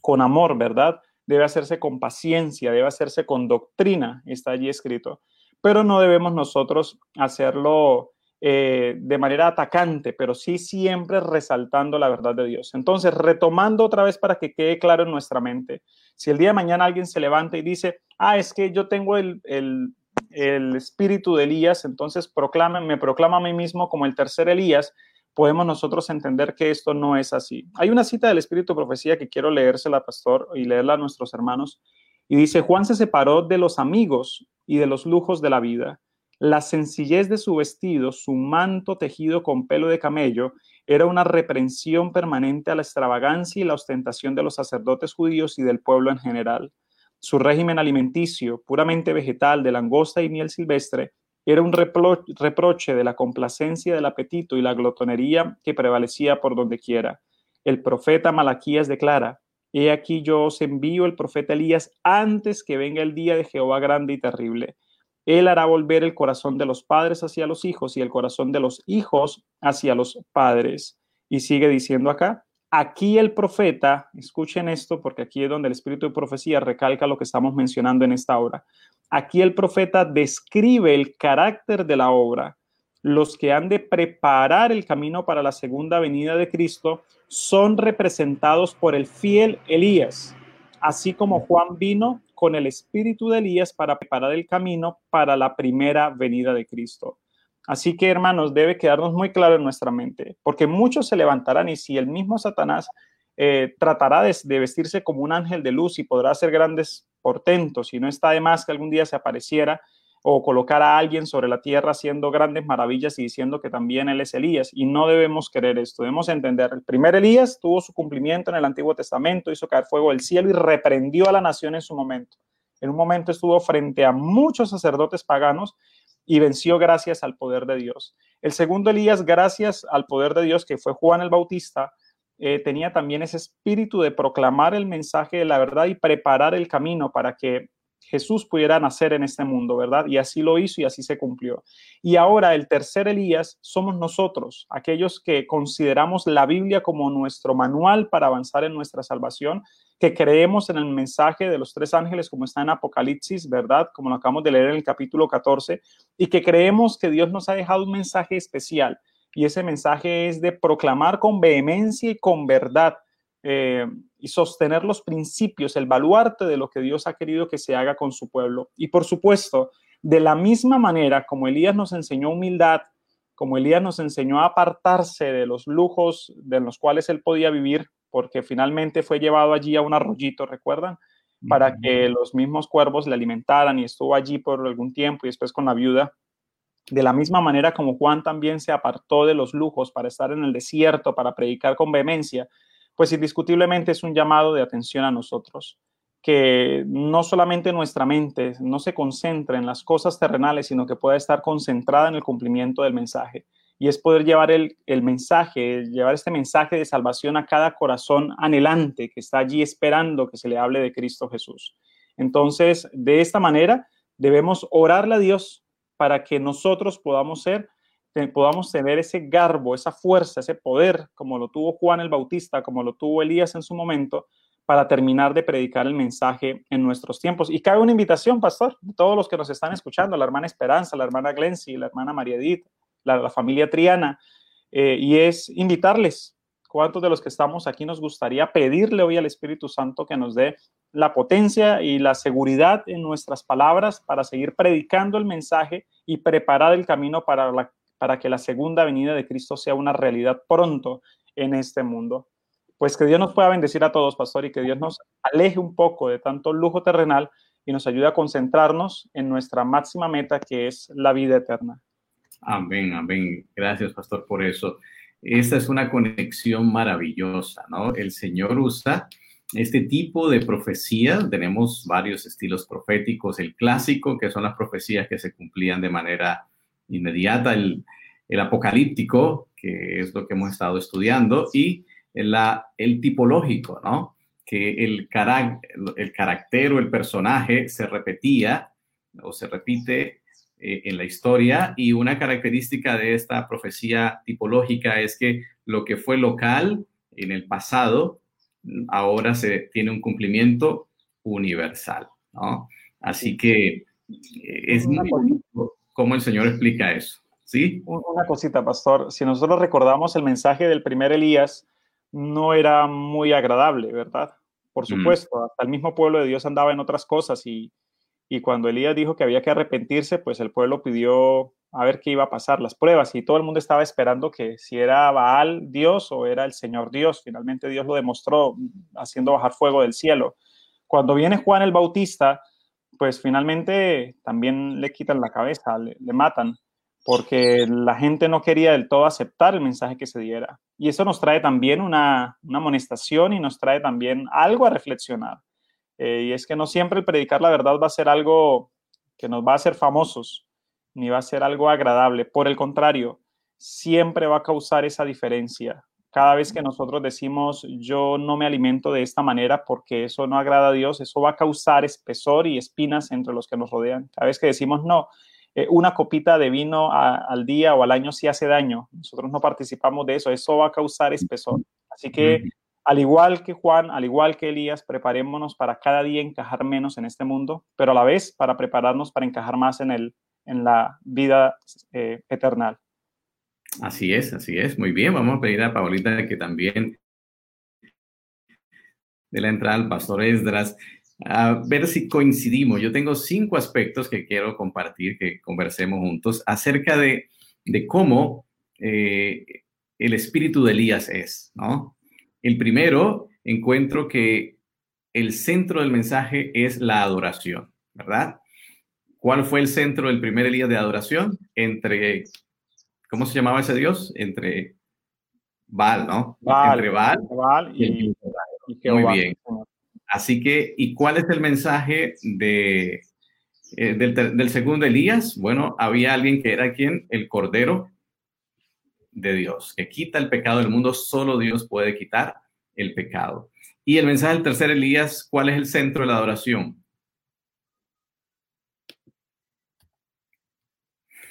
con amor, ¿verdad? debe hacerse con paciencia, debe hacerse con doctrina, está allí escrito. Pero no debemos nosotros hacerlo eh, de manera atacante, pero sí siempre resaltando la verdad de Dios. Entonces, retomando otra vez para que quede claro en nuestra mente, si el día de mañana alguien se levanta y dice, ah, es que yo tengo el, el, el espíritu de Elías, entonces proclama, me proclama a mí mismo como el tercer Elías, podemos nosotros entender que esto no es así. Hay una cita del Espíritu Profecía que quiero leérsela, pastor, y leerla a nuestros hermanos. Y dice, Juan se separó de los amigos y de los lujos de la vida. La sencillez de su vestido, su manto tejido con pelo de camello, era una reprensión permanente a la extravagancia y la ostentación de los sacerdotes judíos y del pueblo en general. Su régimen alimenticio, puramente vegetal, de langosta y miel silvestre, era un reproche de la complacencia del apetito y la glotonería que prevalecía por donde quiera. El profeta Malaquías declara, He aquí yo os envío el profeta Elías antes que venga el día de Jehová grande y terrible. Él hará volver el corazón de los padres hacia los hijos y el corazón de los hijos hacia los padres. Y sigue diciendo acá, aquí el profeta, escuchen esto porque aquí es donde el espíritu de profecía recalca lo que estamos mencionando en esta hora. Aquí el profeta describe el carácter de la obra. los que han de preparar el camino para la segunda venida de Cristo, son representados por el fiel Elías, así como Juan vino con el espíritu de Elías para preparar el camino para la primera venida de Cristo. Así que, hermanos, debe quedarnos muy claro en nuestra mente, porque muchos se levantarán y si el mismo Satanás eh, tratará de, de, vestirse como un ángel de luz y podrá hacer grandes portentos, y no está de más que algún día se apareciera, o colocar a alguien sobre la tierra haciendo grandes maravillas y diciendo que también él es Elías. Y no debemos querer esto, debemos entender. El primer Elías tuvo su cumplimiento en el Antiguo Testamento, hizo caer fuego del cielo y reprendió a la nación en su momento. En un momento estuvo frente a muchos sacerdotes paganos y venció gracias al poder de Dios. El segundo Elías, gracias al poder de Dios, que fue Juan el Bautista, eh, tenía también ese espíritu de proclamar el mensaje de la verdad y preparar el camino para que Jesús pudiera nacer en este mundo, ¿verdad? Y así lo hizo y así se cumplió. Y ahora el tercer Elías somos nosotros, aquellos que consideramos la Biblia como nuestro manual para avanzar en nuestra salvación, que creemos en el mensaje de los tres ángeles como está en Apocalipsis, ¿verdad? Como lo acabamos de leer en el capítulo 14, y que creemos que Dios nos ha dejado un mensaje especial. Y ese mensaje es de proclamar con vehemencia y con verdad eh, y sostener los principios, el baluarte de lo que Dios ha querido que se haga con su pueblo. Y por supuesto, de la misma manera como Elías nos enseñó humildad, como Elías nos enseñó a apartarse de los lujos de los cuales él podía vivir, porque finalmente fue llevado allí a un arroyito, ¿recuerdan? Para que los mismos cuervos le alimentaran y estuvo allí por algún tiempo y después con la viuda. De la misma manera como Juan también se apartó de los lujos para estar en el desierto, para predicar con vehemencia, pues indiscutiblemente es un llamado de atención a nosotros, que no solamente nuestra mente no se concentre en las cosas terrenales, sino que pueda estar concentrada en el cumplimiento del mensaje. Y es poder llevar el, el mensaje, llevar este mensaje de salvación a cada corazón anhelante que está allí esperando que se le hable de Cristo Jesús. Entonces, de esta manera, debemos orarle a Dios para que nosotros podamos ser podamos tener ese garbo, esa fuerza, ese poder, como lo tuvo Juan el Bautista, como lo tuvo Elías en su momento, para terminar de predicar el mensaje en nuestros tiempos. Y cabe una invitación, pastor, todos los que nos están escuchando, la hermana Esperanza, la hermana Glency, la hermana María Edith, la, familia Triana, eh, y es invitarles, ¿cuántos de los que estamos aquí nos gustaría pedirle hoy al Espíritu Santo que nos dé la potencia y la seguridad en nuestras palabras para seguir predicando el mensaje y preparar el camino para la para que la segunda venida de Cristo sea una realidad pronto en este mundo. Pues que Dios nos pueda bendecir a todos, pastor, y que Dios nos aleje un poco de tanto lujo terrenal y nos ayude a concentrarnos en nuestra máxima meta, que es la vida eterna. Amén, amén. Gracias, pastor, por eso. Esta es una conexión maravillosa, ¿no? El Señor usa este tipo de profecía. Tenemos varios estilos proféticos. El clásico, que son las profecías que se cumplían de manera inmediata, el, apocalíptico, que es lo que hemos estado estudiando, y la, el tipológico, ¿no? Que el, el carácter o el personaje se repetía o se repite eh, en la historia y una característica de esta profecía tipológica es que lo que fue local en el pasado ahora se tiene un cumplimiento universal, ¿no? Así que eh, es muy cómo el Señor explica eso. ¿Sí? Una cosita, pastor. Si nosotros recordamos el mensaje del primer Elías, no era muy agradable, ¿verdad? Por supuesto, hasta el mismo pueblo de Dios andaba en otras cosas y, y cuando Elías dijo que había que arrepentirse, pues el pueblo pidió a ver qué iba a pasar, las pruebas, y todo el mundo estaba esperando que si era Baal Dios o era el Señor Dios. Finalmente Dios lo demostró haciendo bajar fuego del cielo. Cuando viene Juan el Bautista, pues finalmente también le quitan la cabeza, le, matan, porque la gente no quería del todo aceptar el mensaje que se diera. Y eso nos trae también una, amonestación y nos trae también algo a reflexionar. Eh, y es que no siempre el predicar la verdad va a ser algo que nos va a hacer famosos, ni va a ser algo agradable. Por el contrario, siempre va a causar esa diferencia cada vez que nosotros decimos yo no me alimento de esta manera porque eso no agrada a Dios, eso va a causar espesor y espinas entre los que nos rodean. Cada vez que decimos no, eh, una copita de vino al día o al año sí hace daño, nosotros no participamos de eso, eso va a causar espesor. Así que al igual que Juan, al igual que Elías, preparémonos para cada día encajar menos en este mundo, pero a la vez para prepararnos para encajar más en, el, en la vida eh, eterna. Así es, así es. Muy bien, vamos a pedir a Paulita que también de la entrada al pastor Esdras, a ver si coincidimos. Yo tengo cinco aspectos que quiero compartir, que conversemos juntos, acerca de, cómo eh, el espíritu de Elías es, ¿no? El primero, encuentro que el centro del mensaje es la adoración, ¿verdad? ¿Cuál fue el centro del primer Elías de adoración? Entre ¿Cómo se llamaba ese dios? Entre Baal, ¿no? Entre Baal, y, Muy bien. Así que, ¿y cuál es el mensaje de, eh, del, segundo Elías? Bueno, había alguien que era quien, el Cordero de Dios, que quita el pecado del mundo, solo Dios puede quitar el pecado. Y el mensaje del tercer Elías, ¿cuál es el centro de la adoración?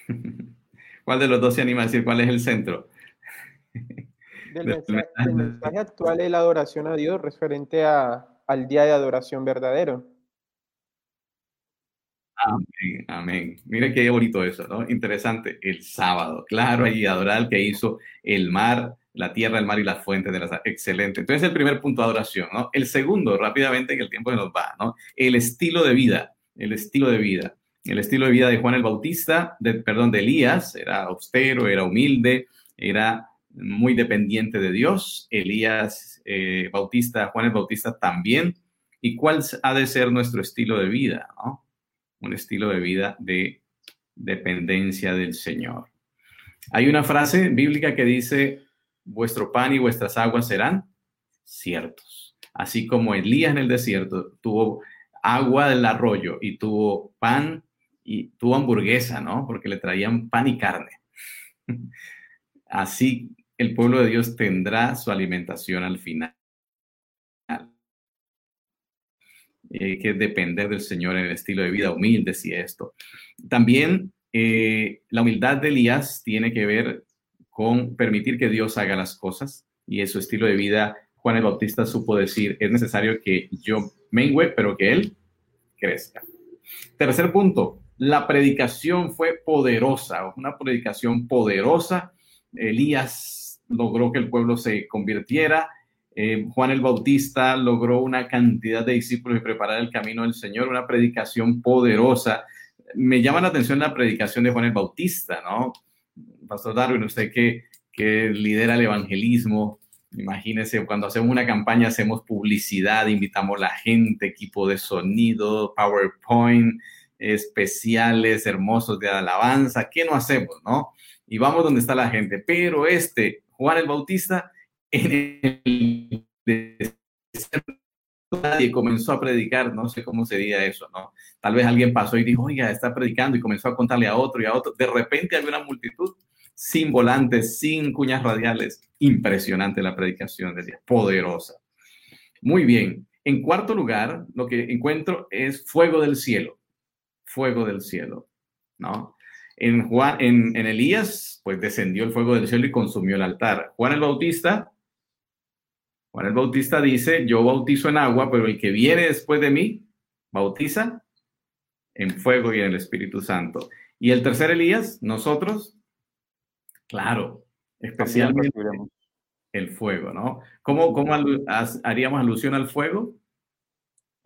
¿Cuál de los dos se anima a decir cuál es el centro? Del mensaje, actual es la adoración a Dios referente a, al día de adoración verdadero. Amén, amén. Mire qué bonito eso, ¿no? Interesante. El sábado, claro, y adorar al que hizo el mar, la tierra, el mar y las fuentes de las... Excelente. Entonces, el primer punto de adoración, ¿no? El segundo, rápidamente, que el tiempo se nos va, ¿no? El estilo de vida, el estilo de vida el estilo de vida de Juan el Bautista, de, perdón, de Elías, era austero, era humilde, era muy dependiente de Dios. Elías eh, Bautista, Juan el Bautista también. ¿Y cuál ha de ser nuestro estilo de vida? Un estilo de vida de dependencia del Señor. Hay una frase bíblica que dice, vuestro pan y vuestras aguas serán ciertos. Así como Elías en el desierto tuvo agua del arroyo y tuvo pan y tuvo hamburguesa, ¿no? Porque le traían pan y carne. Así el pueblo de Dios tendrá su alimentación al final. Hay que depender del Señor en el estilo de vida humilde, si esto. También eh, la humildad de Elías tiene que ver con permitir que Dios haga las cosas y en su estilo de vida, Juan el Bautista supo decir, es necesario que yo mengüe, pero que Él crezca. Tercer punto, la predicación fue poderosa, una predicación poderosa. Elías logró que el pueblo se convirtiera. Eh, Juan el Bautista logró una cantidad de discípulos y preparar el camino del Señor, una predicación poderosa. Me llama la atención la predicación de Juan el Bautista, ¿no? Pastor Darwin, usted que, que lidera el evangelismo, imagínese cuando hacemos una campaña, hacemos publicidad, invitamos a la gente, equipo de sonido, PowerPoint, especiales, hermosos de alabanza, ¿qué no hacemos, no? Y vamos donde está la gente. Pero este, Juan el Bautista, en el nadie comenzó a predicar, no sé cómo sería eso, ¿no? Tal vez alguien pasó y dijo, oiga, está predicando y comenzó a contarle a otro y a otro. De repente había una multitud sin volantes, sin cuñas radiales. Impresionante la predicación de Dios, poderosa. Muy bien. En cuarto lugar, lo que encuentro es fuego del cielo fuego del cielo, ¿no? En, Juan, en, Elías, pues descendió el fuego del cielo y consumió el altar. Juan el Bautista, Juan el Bautista dice, yo bautizo en agua, pero el que viene después de mí, bautiza en fuego y en el Espíritu Santo. Y el tercer Elías, nosotros, claro, especialmente el fuego, ¿no? ¿Cómo, cómo haríamos alusión al fuego?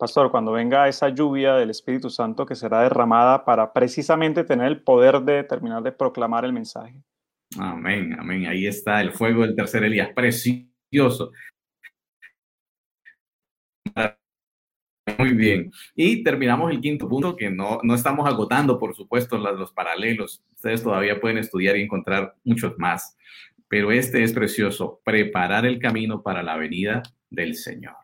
Pastor, cuando venga esa lluvia del Espíritu Santo que será derramada para precisamente tener el poder de terminar de proclamar el mensaje. Amén, amén. Ahí está el fuego del tercer Elías, precioso. Muy bien. Y terminamos el quinto punto, que no, no estamos agotando, por supuesto, los, los paralelos. Ustedes todavía pueden estudiar y encontrar muchos más. Pero este es precioso, preparar el camino para la venida del Señor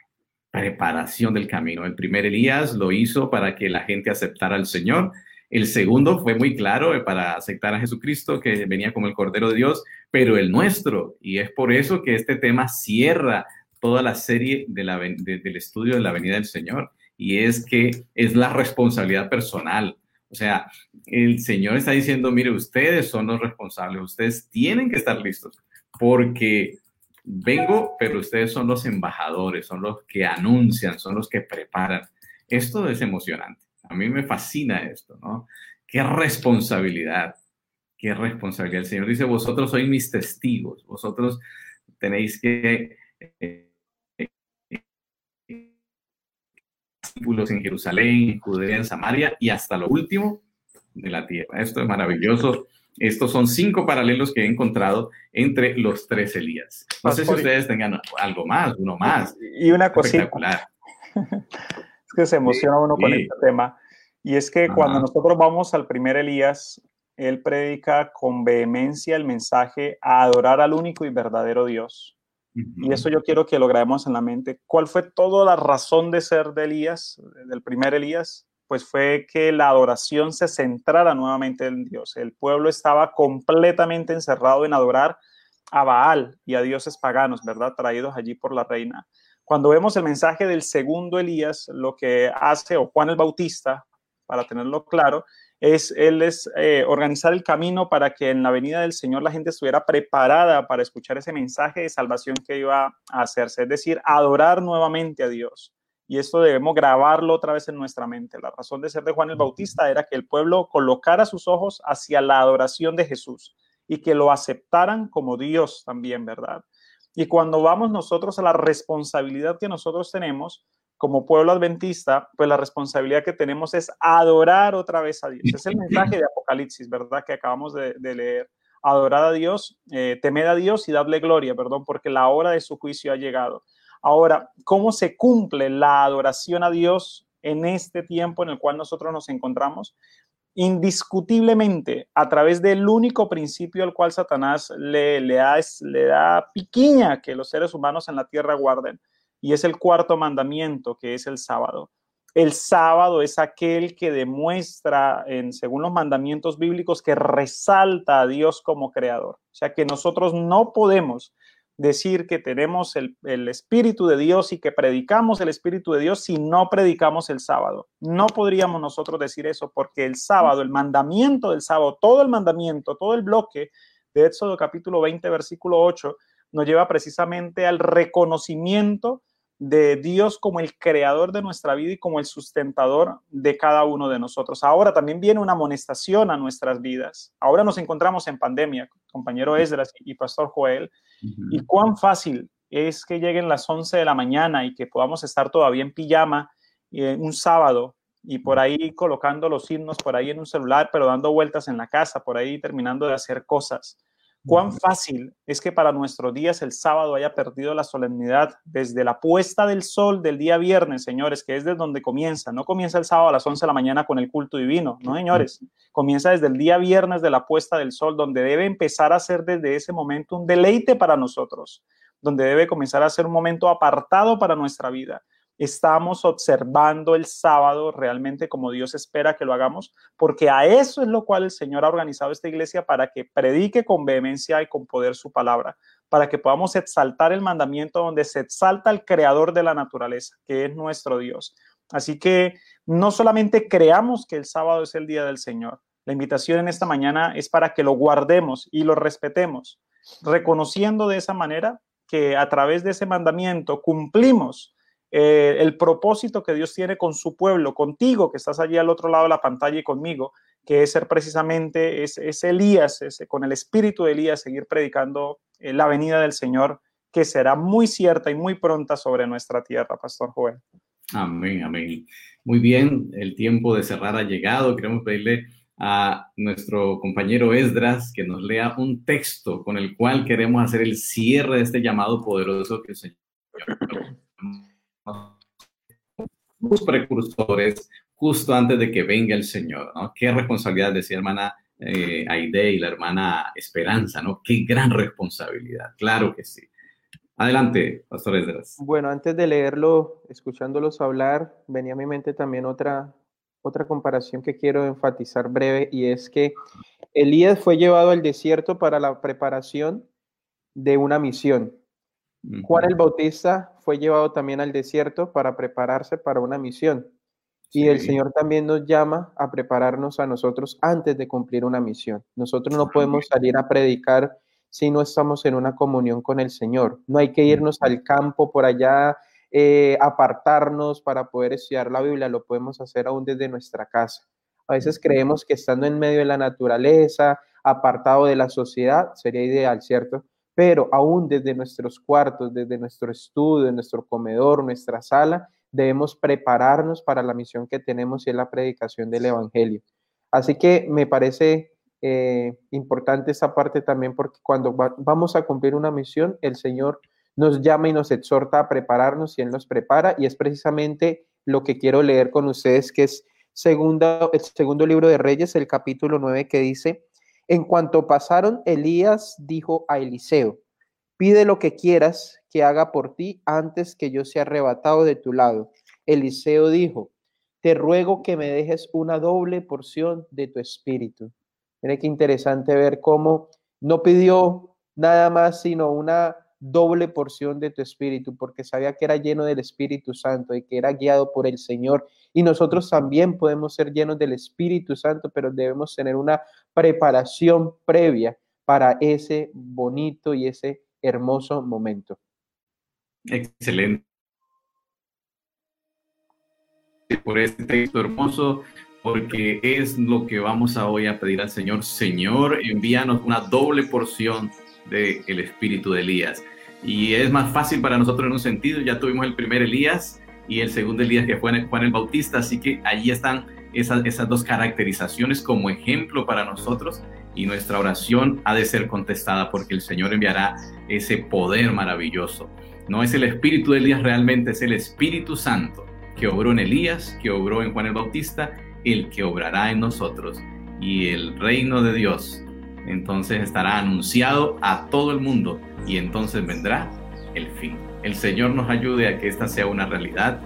preparación del camino. El primer Elías lo hizo para que la gente aceptara al Señor. El segundo fue muy claro eh, para aceptar a Jesucristo, que venía como el Cordero de Dios, pero el nuestro. Y es por eso que este tema cierra toda la serie del estudio de la venida del Señor. Y es que es la responsabilidad personal. O sea, el Señor está diciendo, mire, ustedes son los responsables, ustedes tienen que estar listos, porque vengo, pero ustedes son los embajadores, son los que anuncian, son los que preparan. Esto es emocionante. A mí me fascina esto, ¿no? Qué responsabilidad. qué responsabilidad. El Señor dice, vosotros sois mis testigos, vosotros tenéis que... Eh, en Jerusalén, en Judea, en Samaria y hasta lo último de la tierra. Esto es maravilloso. Estos son cinco paralelos que he encontrado entre los tres Elías. No sé si ustedes tengan algo más, uno más. Y una cosita. Es que se emociona uno con este tema. Y es que cuando nosotros vamos al primer Elías, él predica con vehemencia el mensaje a adorar al único y verdadero Dios. Y eso yo quiero que lo grabemos en la mente. ¿Cuál fue toda la razón de ser de Elías, del primer Elías? Pues fue que la adoración se centrara nuevamente en Dios. El pueblo estaba completamente encerrado en adorar a Baal y a dioses paganos, ¿verdad? Traídos allí por la reina. Cuando vemos el mensaje del segundo Elías, lo que hace, o Juan el Bautista, para tenerlo claro, es, él es eh, organizar el camino para que en la venida del Señor la gente estuviera preparada para escuchar ese mensaje de salvación que iba a hacerse, es decir, adorar nuevamente a Dios. Y esto debemos grabarlo otra vez en nuestra mente. La razón de ser de Juan el Bautista era que el pueblo colocara sus ojos hacia la adoración de Jesús y que lo aceptaran como Dios también, ¿verdad? Y cuando vamos nosotros a la responsabilidad que nosotros tenemos, como pueblo adventista, pues la responsabilidad que tenemos es adorar otra vez a Dios. Es el mensaje de Apocalipsis, ¿verdad? Que acabamos de, leer. Adorar a Dios, eh, temed a Dios y dadle gloria, perdón, porque la hora de su juicio ha llegado. Ahora, ¿cómo se cumple la adoración a Dios en este tiempo en el cual nosotros nos encontramos? Indiscutiblemente, a través del único principio al cual Satanás le, le, da, le da piquiña que los seres humanos en la tierra guarden, y es el cuarto mandamiento, que es el sábado. El sábado es aquel que demuestra, en, según los mandamientos bíblicos, que resalta a Dios como creador. O sea que nosotros no podemos decir que tenemos el, el, Espíritu de Dios y que predicamos el Espíritu de Dios si no predicamos el sábado. No podríamos nosotros decir eso porque el sábado, el mandamiento del sábado, todo el mandamiento, todo el bloque de Éxodo capítulo 20, versículo 8, nos lleva precisamente al reconocimiento de Dios como el creador de nuestra vida y como el sustentador de cada uno de nosotros. Ahora también viene una amonestación a nuestras vidas. Ahora nos encontramos en pandemia, compañero Esdras y pastor Joel, y cuán fácil es que lleguen las 11 de la mañana y que podamos estar todavía en pijama eh, un sábado y por ahí colocando los himnos por ahí en un celular, pero dando vueltas en la casa, por ahí terminando de hacer cosas. Cuán fácil es que para nuestros días el sábado haya perdido la solemnidad desde la puesta del sol del día viernes, señores, que es desde donde comienza. No comienza el sábado a las 11 de la mañana con el culto divino, no, señores. Comienza desde el día viernes de la puesta del sol, donde debe empezar a ser desde ese momento un deleite para nosotros, donde debe comenzar a ser un momento apartado para nuestra vida estamos observando el sábado realmente como Dios espera que lo hagamos, porque a eso es lo cual el Señor ha organizado esta iglesia para que predique con vehemencia y con poder su palabra, para que podamos exaltar el mandamiento donde se exalta el creador de la naturaleza, que es nuestro Dios. Así que no solamente creamos que el sábado es el día del Señor, la invitación en esta mañana es para que lo guardemos y lo respetemos, reconociendo de esa manera que a través de ese mandamiento cumplimos eh, el propósito que Dios tiene con su pueblo, contigo que estás allí al otro lado de la pantalla y conmigo, que es ser precisamente es, Elías, con el espíritu de Elías, seguir predicando eh, la venida del Señor, que será muy cierta y muy pronta sobre nuestra tierra, Pastor Joel. Amén, amén. Muy bien, el tiempo de cerrar ha llegado. Queremos pedirle a nuestro compañero Esdras que nos lea un texto con el cual queremos hacer el cierre de este llamado poderoso que el Señor los precursores justo antes de que venga el Señor, ¿no? Qué responsabilidad, decía hermana eh, Aide y la hermana Esperanza, ¿no? Qué gran responsabilidad, claro que sí. Adelante, Pastor Esdras. Bueno, antes de leerlo, escuchándolos hablar, venía a mi mente también otra, otra comparación que quiero enfatizar breve y es que Elías fue llevado al desierto para la preparación de una misión. Juan el Bautista fue llevado también al desierto para prepararse para una misión. Y el Señor también nos llama a prepararnos a nosotros antes de cumplir una misión. Nosotros no podemos salir a predicar si no estamos en una comunión con el Señor. No hay que irnos al campo por allá, eh, apartarnos para poder estudiar la Biblia. Lo podemos hacer aún desde nuestra casa. A veces creemos que estando en medio de la naturaleza, apartado de la sociedad, sería ideal, ¿cierto? Pero aún desde nuestros cuartos, desde nuestro estudio, nuestro comedor, nuestra sala, debemos prepararnos para la misión que tenemos y es la predicación del Evangelio. Así que me parece eh, importante esa parte también porque cuando vamos a cumplir una misión, el Señor nos llama y nos exhorta a prepararnos y Él nos prepara y es precisamente lo que quiero leer con ustedes, que es segunda, el segundo libro de Reyes, el capítulo 9, que dice, en cuanto pasaron, Elías dijo a Eliseo, pide lo que quieras que haga por ti antes que yo sea arrebatado de tu lado. Eliseo dijo, te ruego que me dejes una doble porción de tu espíritu. Mira qué interesante ver cómo no pidió nada más sino una doble porción de tu espíritu, porque sabía que era lleno del Espíritu Santo y que era guiado por el Señor. Y nosotros también podemos ser llenos del Espíritu Santo, pero debemos tener una preparación previa para ese bonito y ese hermoso momento. Excelente. Por este texto hermoso, porque es lo que vamos a hoy a pedir al Señor. Señor, envíanos una doble porción del el espíritu de Elías. Y es más fácil para nosotros en un sentido, ya tuvimos el primer Elías y el segundo Elías que fue Juan el Bautista, así que allí están esas, esas dos caracterizaciones como ejemplo para nosotros y nuestra oración ha de ser contestada porque el Señor enviará ese poder maravilloso. No es el espíritu de Elías realmente, es el Espíritu Santo que obró en Elías, que obró en Juan el Bautista, el que obrará en nosotros. Y el reino de Dios entonces estará anunciado a todo el mundo y entonces vendrá el fin. El Señor nos ayude a que esta sea una realidad